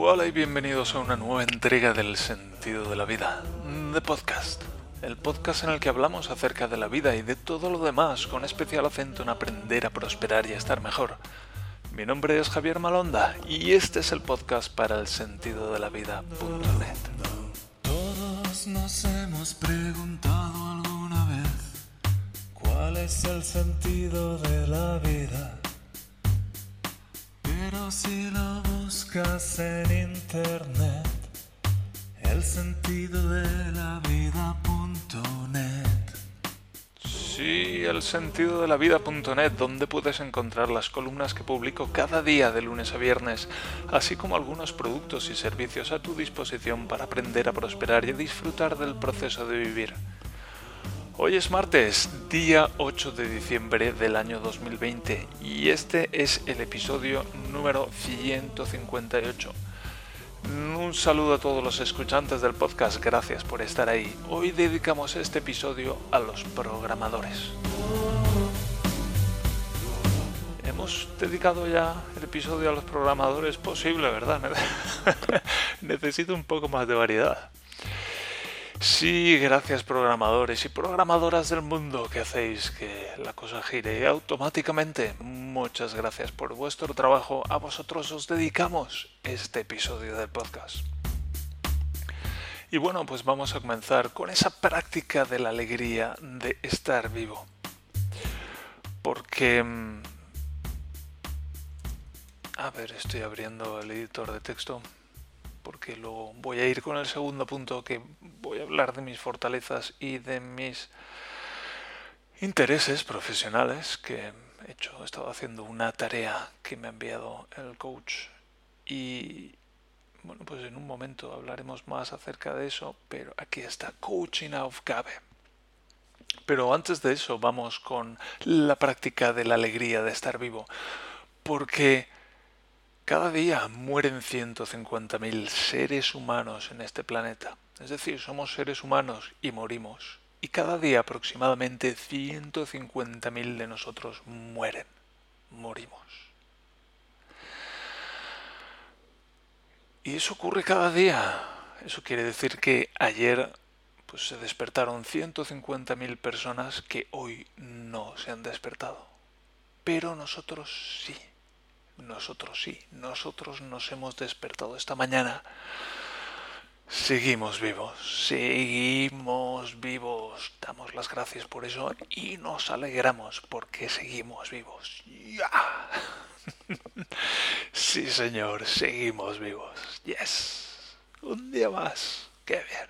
Hola y bienvenidos a una nueva entrega del sentido de la vida, de podcast. El podcast en el que hablamos acerca de la vida y de todo lo demás, con especial acento en aprender a prosperar y a estar mejor. Mi nombre es Javier Malonda y este es el podcast para el sentido de la vida.net. Todos nos hemos preguntado alguna vez cuál es el sentido de la vida. Pero si lo buscas en internet, el sentido de la vida.net. Sí, el sentido de la vida.net, donde puedes encontrar las columnas que publico cada día de lunes a viernes, así como algunos productos y servicios a tu disposición para aprender a prosperar y disfrutar del proceso de vivir. Hoy es martes, día 8 de diciembre del año 2020 y este es el episodio número 158. Un saludo a todos los escuchantes del podcast, gracias por estar ahí. Hoy dedicamos este episodio a los programadores. Hemos dedicado ya el episodio a los programadores, posible, ¿verdad? Necesito un poco más de variedad. Sí, gracias programadores y programadoras del mundo que hacéis que la cosa gire automáticamente. Muchas gracias por vuestro trabajo. A vosotros os dedicamos este episodio del podcast. Y bueno, pues vamos a comenzar con esa práctica de la alegría de estar vivo. Porque... mm, A ver, estoy abriendo el editor de texto porque luego voy a ir con el segundo punto que voy a hablar de mis fortalezas y de mis intereses profesionales que he hecho, he estado haciendo una tarea que me ha enviado el coach y bueno, pues en un momento hablaremos más acerca de eso, pero aquí está Coaching of Gabe. Pero antes de eso vamos con la práctica de la alegría de estar vivo, porque cada día mueren 150.000 seres humanos en este planeta. Es decir, somos seres humanos y morimos. Y cada día aproximadamente 150.000 de nosotros mueren. Morimos. Y eso ocurre cada día. Eso quiere decir que ayer pues, se despertaron 150.000 personas que hoy no se han despertado. Pero nosotros sí. Nosotros sí, nosotros nos hemos despertado esta mañana. Seguimos vivos, seguimos vivos. Damos las gracias por eso y nos alegramos porque seguimos vivos. ¡Ya! Sí, señor, seguimos vivos. Yes. Un día más. Qué bien.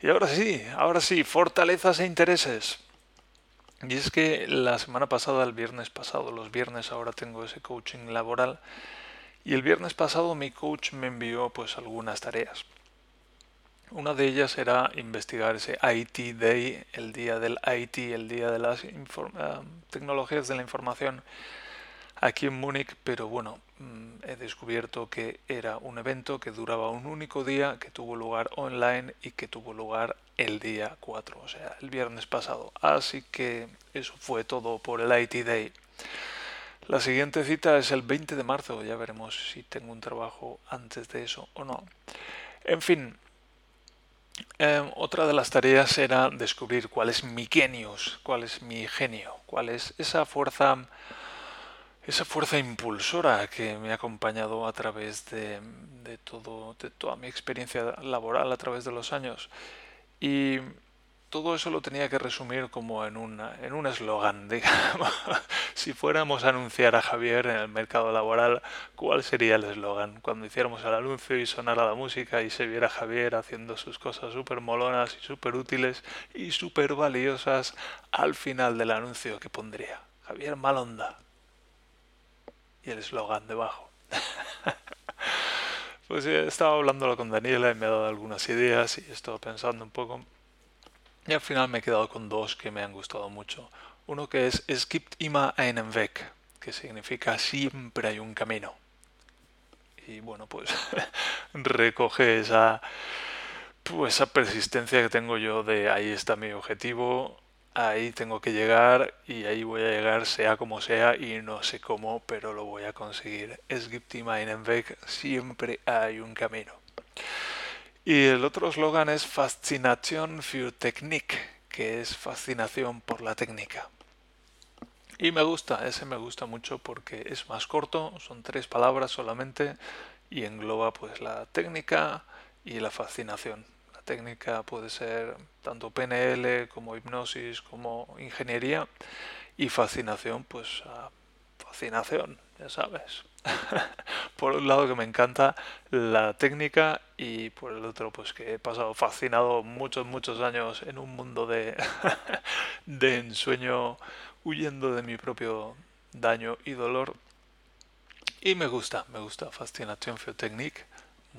Y ahora sí, ahora sí, fortalezas e intereses. Y es que la semana pasada, el viernes pasado, los viernes ahora tengo ese coaching laboral y el viernes pasado mi coach me envió pues algunas tareas. Una de ellas era investigar ese IT Day, el día del IT, el día de las eh, tecnologías de la información aquí en Múnich, pero bueno, mm, he descubierto que era un evento que duraba un único día, que tuvo lugar online y que tuvo lugar el día 4, o sea, el viernes pasado. Así que eso fue todo por el IT Day. La siguiente cita es el 20 de marzo, ya veremos si tengo un trabajo antes de eso o no. En fin, eh, otra de las tareas era descubrir cuál es mi genius, cuál es mi genio, cuál es esa fuerza esa fuerza impulsora que me ha acompañado a través de todo, de toda mi experiencia laboral a través de los años. Y todo eso lo tenía que resumir como en, una, en un eslogan, digamos. si fuéramos a anunciar a Javier en el mercado laboral, ¿cuál sería el eslogan? Cuando hiciéramos el anuncio y sonara la música y se viera Javier haciendo sus cosas súper molonas y súper útiles y súper valiosas al final del anuncio que pondría. Javier Malonda y el eslogan debajo. pues he estado hablándolo con Daniela y me ha dado algunas ideas y he estado pensando un poco. Y al final me he quedado con dos que me han gustado mucho. Uno que es Es gibt immer einen Weg, que significa siempre hay un camino. Y bueno, pues recoge esa, pues esa persistencia que tengo yo de ahí está mi objetivo, ahí tengo que llegar y ahí voy a llegar sea como sea y no sé cómo, pero lo voy a conseguir. Es gibt einen Weg, siempre hay un camino. Y el otro eslogan es Fascination für Technik, que es fascinación por la técnica. Y me gusta, ese me gusta mucho porque es más corto, son tres palabras solamente y engloba pues la técnica y la fascinación técnica puede ser tanto PNL como hipnosis como ingeniería y fascinación, pues fascinación, ya sabes. por un lado que me encanta la técnica y por el otro pues que he pasado fascinado muchos muchos años en un mundo de, de ensueño huyendo de mi propio daño y dolor y me gusta, me gusta Fascinación Technique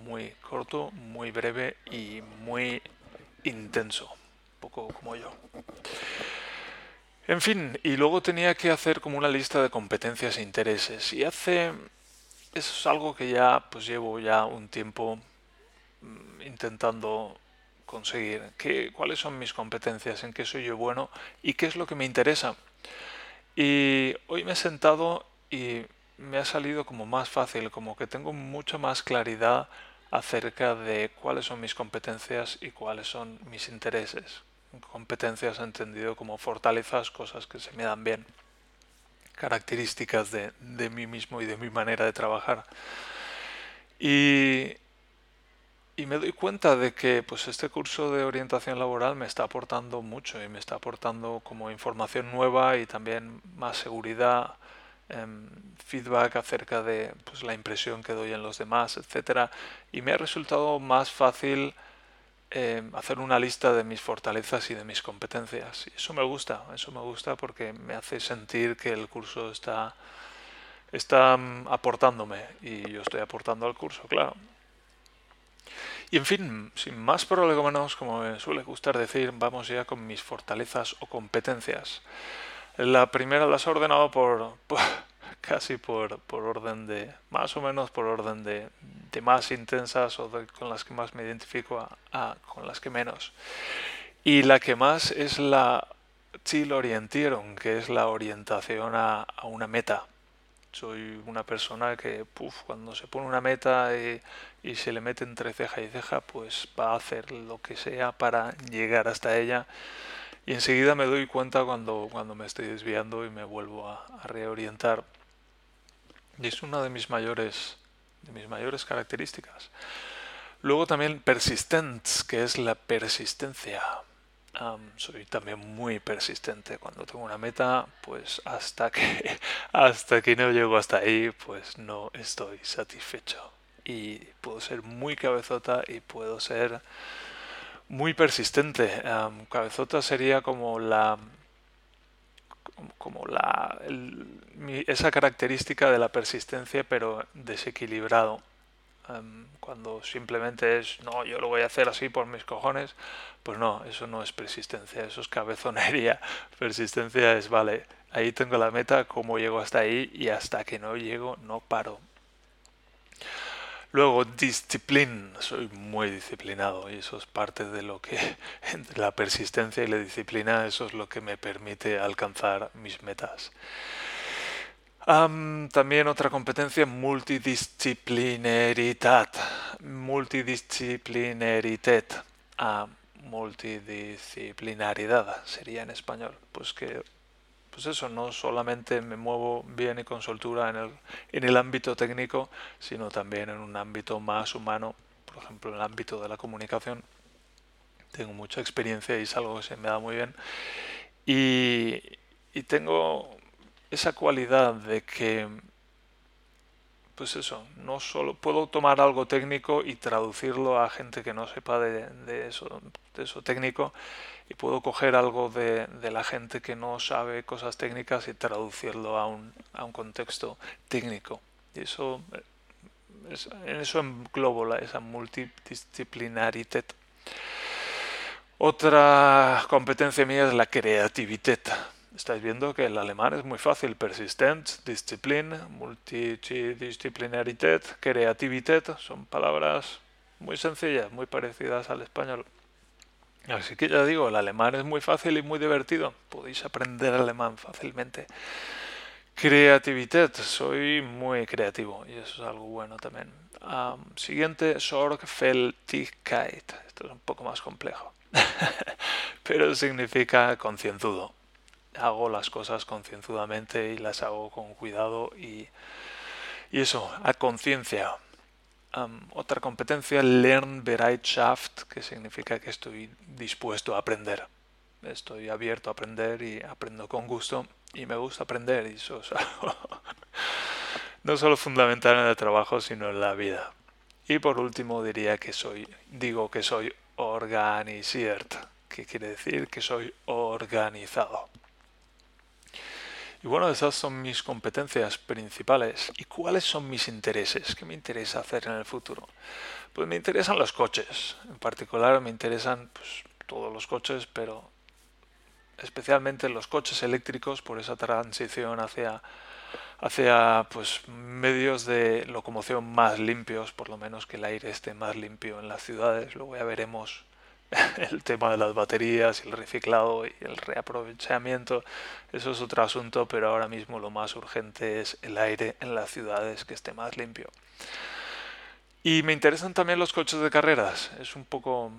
muy corto, muy breve y muy intenso, un poco como yo. En fin, y luego tenía que hacer como una lista de competencias e intereses. Y hace. Eso es algo que ya pues llevo ya un tiempo mm, intentando conseguir. ¿Qué, ¿Cuáles son mis competencias? ¿En qué soy yo bueno? ¿Y qué es lo que me interesa? Y hoy me he sentado y me ha salido como más fácil, como que tengo mucha más claridad acerca de cuáles son mis competencias y cuáles son mis intereses. Competencias entendido como fortalezas, cosas que se me dan bien, características de, de mí mismo y de mi manera de trabajar. Y, y me doy cuenta de que pues este curso de orientación laboral me está aportando mucho y me está aportando como información nueva y también más seguridad feedback acerca de pues, la impresión que doy en los demás, etcétera, y me ha resultado más fácil em, hacer una lista de mis fortalezas y de mis competencias. Eso me gusta, eso me gusta porque me hace sentir que el curso está, está em, aportándome y yo estoy aportando al curso, claro. Y en fin, sin más prolegómenos, como me suele gustar decir, vamos ya con mis fortalezas o competencias. La primera las he ordenado por, casi por, por, orden de, más o menos por orden de, de más intensas o con las que más me identifico a, con las que menos. Y la que más es la Zielorientierung, que es la orientación a, a una meta. Soy una persona que puff, cuando se pone una meta y, y se le mete entre ceja y ceja, pues va a hacer lo que sea para llegar hasta ella y enseguida me doy cuenta cuando, cuando me estoy desviando y me vuelvo a, reorientar. Y es una de mis mayores, de mis mayores características. Luego también persistence, que es la persistencia. soy también muy persistente. Cuando tengo una meta, pues hasta que, hasta que no llego hasta ahí, pues no estoy satisfecho. Y puedo ser muy cabezota y puedo ser muy persistente. cabezota sería como la como la esa característica de la persistencia pero desequilibrado. Cuando simplemente es no yo lo voy a hacer así por mis cojones pues no eso no es persistencia eso es cabezonería. Persistencia es vale ahí tengo la meta cómo llego hasta ahí y hasta que no llego no paro Luego, disciplina. Soy muy disciplinado y eso es parte de lo que, entre la persistencia y la disciplina, eso es lo que me permite alcanzar mis metas. también otra competencia, multidisciplinaridad. Multidisciplinaridad. Ah, multidisciplinaridad sería en español. Pues que pues eso, no solamente me muevo bien y con soltura en el, en el ámbito técnico, sino también en un ámbito más humano, por ejemplo, en el ámbito de la comunicación. Tengo mucha experiencia y es algo que se me da muy bien. Y, y tengo esa cualidad de que, pues eso, no solo puedo tomar algo técnico y traducirlo a gente que no sepa de, eso, de eso técnico y puedo coger algo de, de, la gente que no sabe cosas técnicas y traducirlo a un, a un contexto técnico. Y eso, es, en eso englobo esa multidisciplinaridad. Otra competencia mía es la creatividad. Estáis viendo que el alemán es muy fácil. Persistent, disciplina, multidisciplinaridad, creatividad. Son palabras muy sencillas, muy parecidas al español. Así que ya digo, el alemán es muy fácil y muy divertido. Podéis aprender alemán fácilmente. Creatividad, soy muy creativo y eso es algo bueno también. siguiente, Sorgfältigkeit. Esto es un poco más complejo, pero significa concienzudo. Hago las cosas concienzudamente y las hago con cuidado y, y eso, a conciencia otra competencia, Lernbereitschaft, que significa que estoy dispuesto a aprender. Estoy abierto a aprender y aprendo con gusto y me gusta aprender y eso es algo no solo fundamental en el trabajo, sino en la vida. Y por último diría que soy, digo que soy organisiert, que quiere decir que soy organizado. Y bueno, esas son mis competencias principales. ¿Y cuáles son mis intereses? ¿Qué me interesa hacer en el futuro? Pues me interesan los coches. En particular me interesan pues, todos los coches, pero especialmente los coches eléctricos por esa transición hacia hacia pues medios de locomoción más limpios, por lo menos que el aire esté más limpio en las ciudades. Luego ya veremos el tema de las baterías el reciclado y el reaprovechamiento, eso es otro asunto, pero ahora mismo lo más urgente es el aire en las ciudades que esté más limpio. Y me interesan también los coches de carreras, es un poco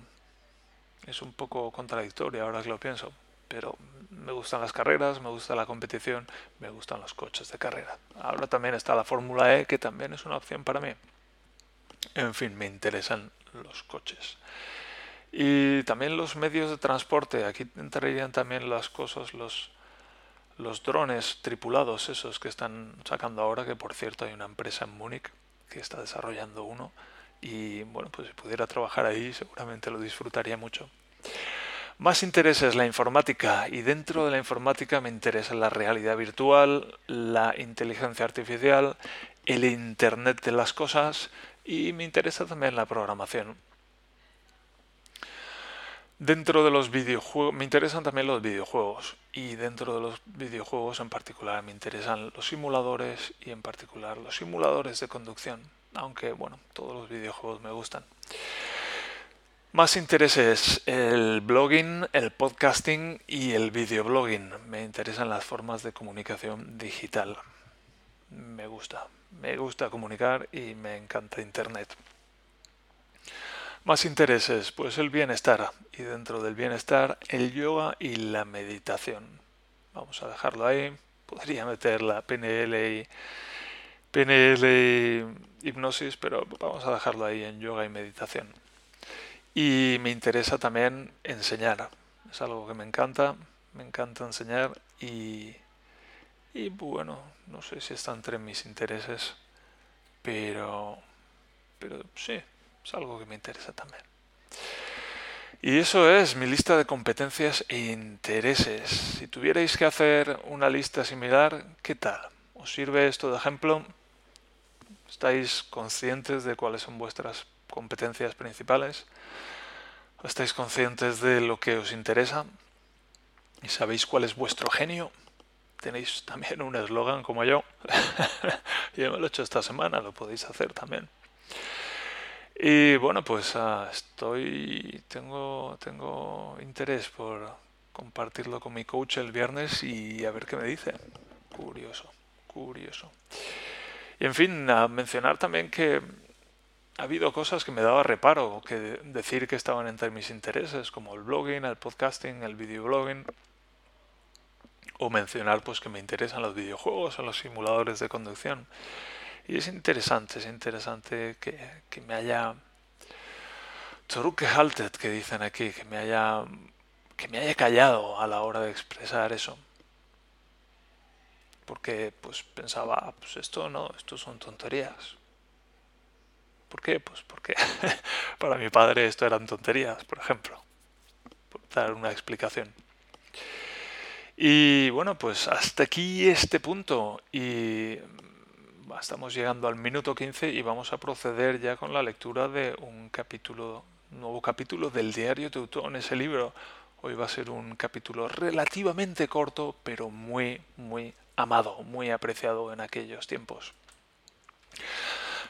es un poco contradictorio ahora que lo pienso, pero me gustan las carreras, me gusta la competición, me gustan los coches de carrera. Ahora también está la Fórmula E, que también es una opción para mí. En fin, me interesan los coches. Y también los medios de transporte. Aquí entrarían también las cosas, los, los drones tripulados, esos que están sacando ahora, que por cierto hay una empresa en Múnich que está desarrollando uno. Y bueno, pues si pudiera trabajar ahí seguramente lo disfrutaría mucho. Más intereses la informática y dentro de la informática me interesa la realidad virtual, la inteligencia artificial, el Internet de las cosas y me interesa también la programación. Dentro de los videojuegos, me interesan también los videojuegos y dentro de los videojuegos en particular me interesan los simuladores y en particular los simuladores de conducción, aunque bueno, todos los videojuegos me gustan. Más intereses, el blogging, el podcasting y el videoblogging. Me interesan las formas de comunicación digital. Me gusta, me gusta comunicar y me encanta Internet. Más intereses, pues el bienestar y dentro del bienestar el yoga y la meditación. Vamos a dejarlo ahí. Podría meter la PNL y PNL hipnosis, pero vamos a dejarlo ahí en yoga y meditación. Y me interesa también enseñar. Es algo que me encanta. Me encanta enseñar y, y bueno, no sé si está entre mis intereses, pero, pero sí, es algo que me interesa también. Y eso es mi lista de competencias e intereses. Si tuvierais que hacer una lista similar, ¿qué tal? ¿Os sirve esto de ejemplo? ¿Estáis conscientes de cuáles son vuestras competencias principales? ¿Estáis conscientes de lo que os interesa? ¿Y sabéis cuál es vuestro genio? Tenéis también un eslogan como yo. yo me lo he hecho esta semana, lo podéis hacer también. Y bueno, pues ah, estoy, tengo, tengo interés por compartirlo con mi coach el viernes y a ver qué me dice. Curioso, curioso. Y en fin, a mencionar también que ha habido cosas que me daba reparo que decir que estaban entre mis intereses, como el blogging, el podcasting, el videoblogging. O mencionar pues que me interesan los videojuegos o los simuladores de conducción. Y es interesante, es interesante que, que me haya zurückgehalten, que dicen aquí, que me haya que me haya callado a la hora de expresar eso. Porque pues pensaba, pues esto no, esto son tonterías. ¿Por qué? Pues porque para mi padre esto eran tonterías, por ejemplo. Por dar una explicación. Y bueno, pues hasta aquí este punto. Y estamos llegando al minuto 15 y vamos a proceder ya con la lectura de un capítulo, nuevo capítulo del diario Teutón, ese libro. Hoy va a ser un capítulo relativamente corto, pero muy, muy amado, muy apreciado en aquellos tiempos.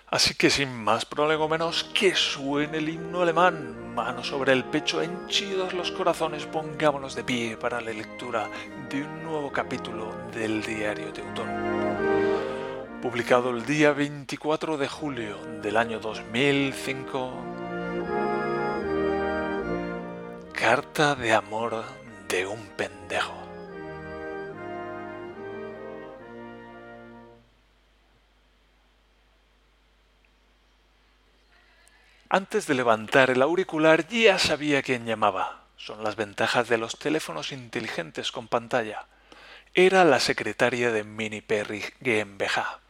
Así que sin más prolegómenos, que suene el himno alemán, mano sobre el pecho, henchidos los corazones, pongámonos de pie para la lectura de un nuevo capítulo del diario Teutón. Publicado el día 24 de julio del año 2005, Carta de amor de un pendejo. Antes de levantar el auricular ya sabía quién llamaba. Son las ventajas de los teléfonos inteligentes con pantalla. Era la secretaria de Mini Perry GmbH.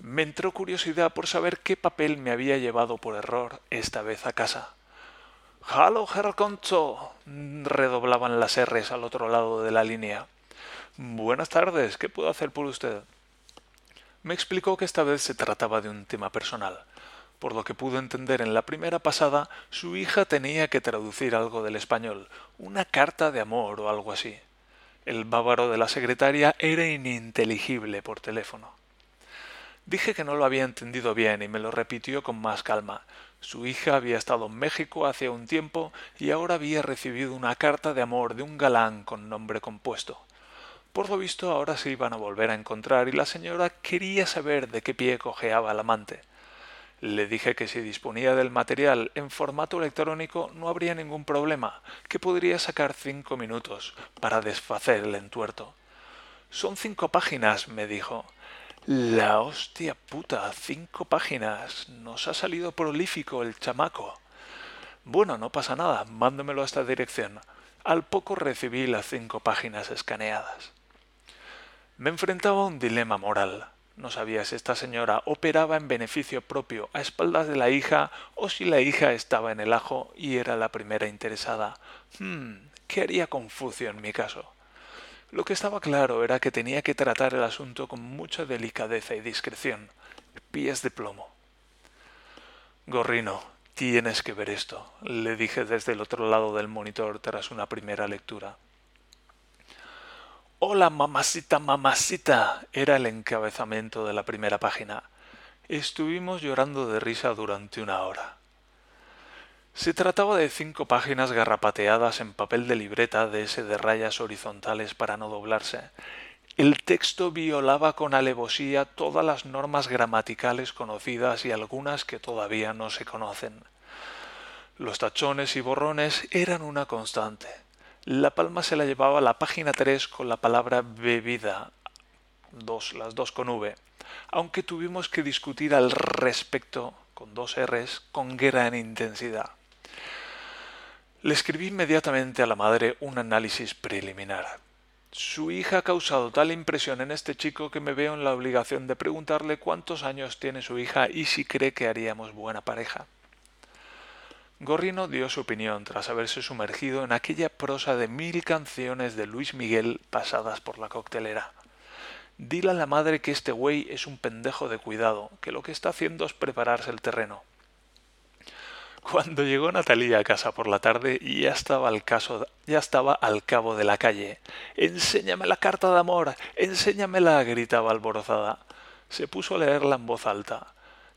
Me entró curiosidad por saber qué papel me había llevado por error esta vez a casa. Hallo, Herr Concho, redoblaban las R's al otro lado de la línea. Buenas tardes, ¿qué puedo hacer por usted? Me explicó que esta vez se trataba de un tema personal por lo que pudo entender en la primera pasada, su hija tenía que traducir algo del español, una carta de amor o algo así. El bávaro de la secretaria era ininteligible por teléfono. Dije que no lo había entendido bien y me lo repitió con más calma. Su hija había estado en México hace un tiempo y ahora había recibido una carta de amor de un galán con nombre compuesto. Por lo visto ahora se iban a volver a encontrar y la señora quería saber de qué pie cojeaba el amante. Le dije que si disponía del material en formato electrónico no habría ningún problema, que podría sacar cinco minutos para desfacer el entuerto. Son cinco páginas, me dijo. La hostia puta, cinco páginas. Nos ha salido prolífico el chamaco. Bueno, no pasa nada, mándemelo a esta dirección. Al poco recibí las cinco páginas escaneadas. Me enfrentaba a un dilema moral. No sabía si esta señora operaba en beneficio propio a espaldas de la hija o si la hija estaba en el ajo y era la primera interesada. Hmm, ¿qué haría Confucio en mi caso? Lo que estaba claro era que tenía que tratar el asunto con mucha delicadeza y discreción. Pies de plomo. Gorrino, tienes que ver esto, le dije desde el otro lado del monitor tras una primera lectura. Hola, mamacita, mamacita. Era el encabezamiento de la primera página. Estuvimos llorando de risa durante una hora. Se trataba de cinco páginas garrapateadas en papel de libreta de ese de rayas horizontales para no doblarse. El texto violaba con alevosía todas las normas gramaticales conocidas y algunas que todavía no se conocen. Los tachones y borrones eran una constante. La palma se la llevaba a la página 3 con la palabra bebida, dos, las dos con V, aunque tuvimos que discutir al respecto, con dos R's, con gran intensidad. Le escribí inmediatamente a la madre un análisis preliminar. Su hija ha causado tal impresión en este chico que me veo en la obligación de preguntarle cuántos años tiene su hija y si cree que haríamos buena pareja. Gorrino dio su opinión tras haberse sumergido en aquella prosa de mil canciones de Luis Miguel pasadas por la coctelera. Dile a la madre que este güey es un pendejo de cuidado, que lo que está haciendo es prepararse el terreno. Cuando llegó Natalia a casa por la tarde ya estaba al caso, ya estaba al cabo de la calle. Enséñame la carta de amor, enséñamela, gritaba alborozada. Se puso a leerla en voz alta.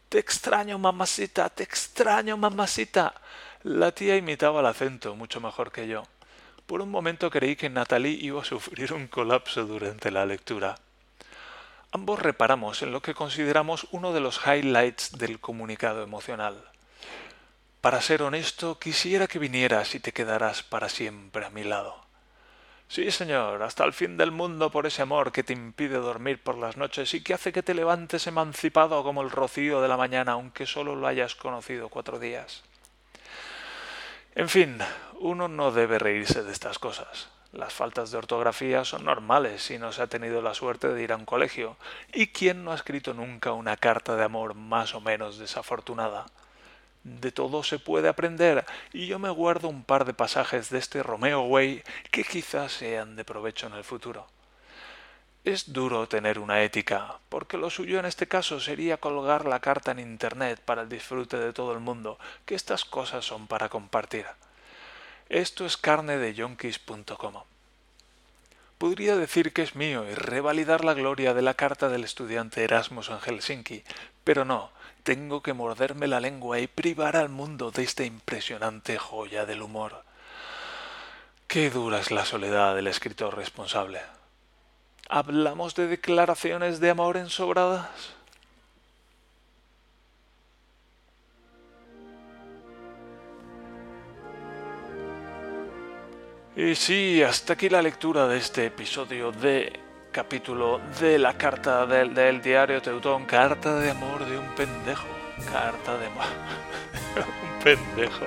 Te extraño, mamacita, te extraño, mamacita. La tía imitaba el acento mucho mejor que yo. Por un momento creí que Natalie iba a sufrir un colapso durante la lectura. Ambos reparamos en lo que consideramos uno de los highlights del comunicado emocional. Para ser honesto, quisiera que vinieras y te quedaras para siempre a mi lado. Sí, señor, hasta el fin del mundo por ese amor que te impide dormir por las noches y que hace que te levantes emancipado como el rocío de la mañana, aunque solo lo hayas conocido cuatro días. En fin, uno no debe reírse de estas cosas. Las faltas de ortografía son normales si no se ha tenido la suerte de ir a un colegio. ¿Y quién no ha escrito nunca una carta de amor más o menos desafortunada? De todo se puede aprender, y yo me guardo un par de pasajes de este Romeo Way que quizás sean de provecho en el futuro. Es duro tener una ética, porque lo suyo en este caso sería colgar la carta en Internet para el disfrute de todo el mundo, que estas cosas son para compartir. Esto es carne de yonkis.com. Podría decir que es mío y revalidar la gloria de la carta del estudiante Erasmus en Helsinki, pero no, tengo que morderme la lengua y privar al mundo de esta impresionante joya del humor. Qué dura es la soledad del escritor responsable. ¿Hablamos de declaraciones de amor ensobradas? Y sí, hasta aquí la lectura de este episodio de capítulo de la carta del, del diario Teutón, carta de amor de un pendejo, carta de amor un pendejo.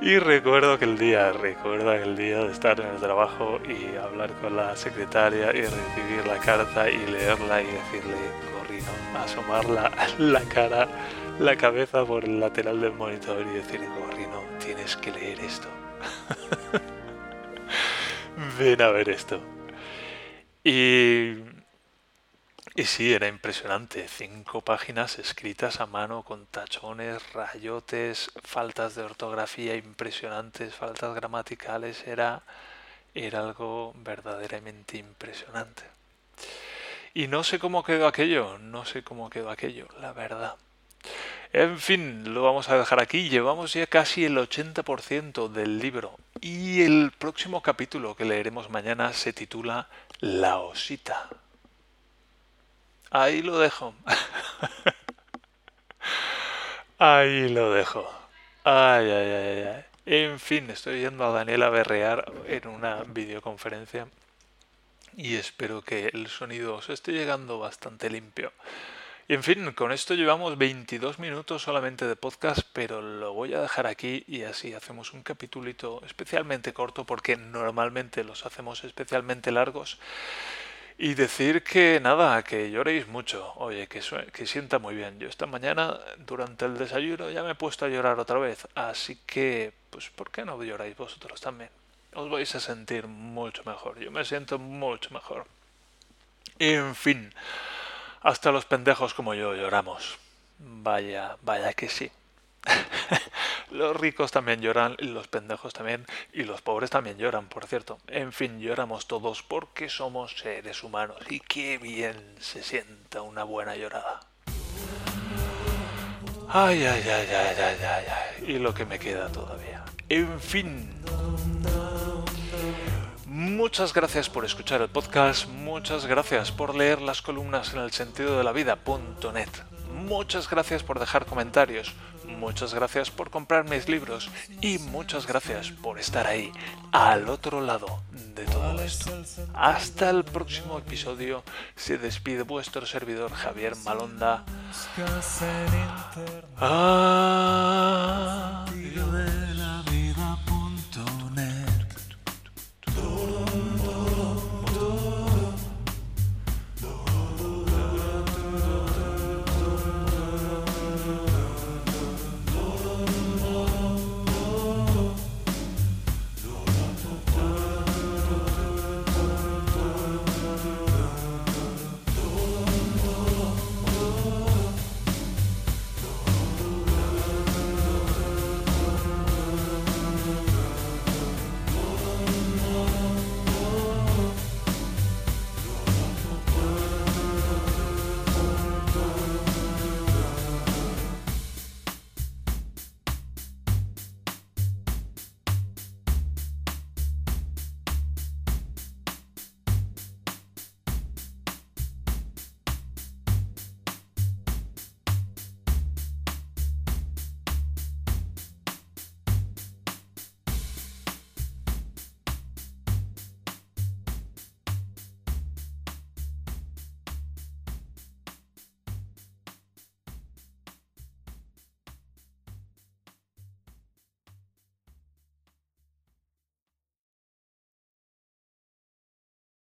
Y recuerdo aquel día, recuerdo aquel día de estar en el trabajo y hablar con la secretaria y recibir la carta y leerla y decirle, Gorrino, asomar la, la cara, la cabeza por el lateral del monitor y decir, Gorrino, tienes que leer esto. Ven a ver esto. Y, y sí, era impresionante. Cinco páginas escritas a mano con tachones, rayotes, faltas de ortografía impresionantes, faltas gramaticales. Era, era algo verdaderamente impresionante. Y no sé cómo quedó aquello, no sé cómo quedó aquello, la verdad. En fin, lo vamos a dejar aquí. Llevamos ya casi el 80% del libro. Y el próximo capítulo que leeremos mañana se titula La osita. Ahí lo dejo. Ahí lo dejo. Ay, ay, ay, ay. En fin, estoy yendo a Daniela berrear en una videoconferencia y espero que el sonido os esté llegando bastante limpio. Y en fin, con esto llevamos 22 minutos solamente de podcast, pero lo voy a dejar aquí y así hacemos un capitulito especialmente corto porque normalmente los hacemos especialmente largos. Y decir que nada, que lloréis mucho, oye, que, que sienta muy bien. Yo esta mañana durante el desayuno ya me he puesto a llorar otra vez, así que, pues, ¿por qué no lloráis vosotros también? Os vais a sentir mucho mejor, yo me siento mucho mejor. En fin. Hasta los pendejos como yo lloramos. Vaya, vaya que sí. los ricos también lloran, los pendejos también, y los pobres también lloran, por cierto. En fin, lloramos todos porque somos seres humanos y qué bien se sienta una buena llorada. Ay, ay, ay, ay, ay, ay, ay. Y lo que me queda todavía. En fin. Muchas gracias por escuchar el podcast, muchas gracias por leer las columnas en el sentido de la vida.net, muchas gracias por dejar comentarios, muchas gracias por comprar mis libros y muchas gracias por estar ahí, al otro lado de todo esto. Hasta el próximo episodio, se despide vuestro servidor Javier Malonda. Adiós.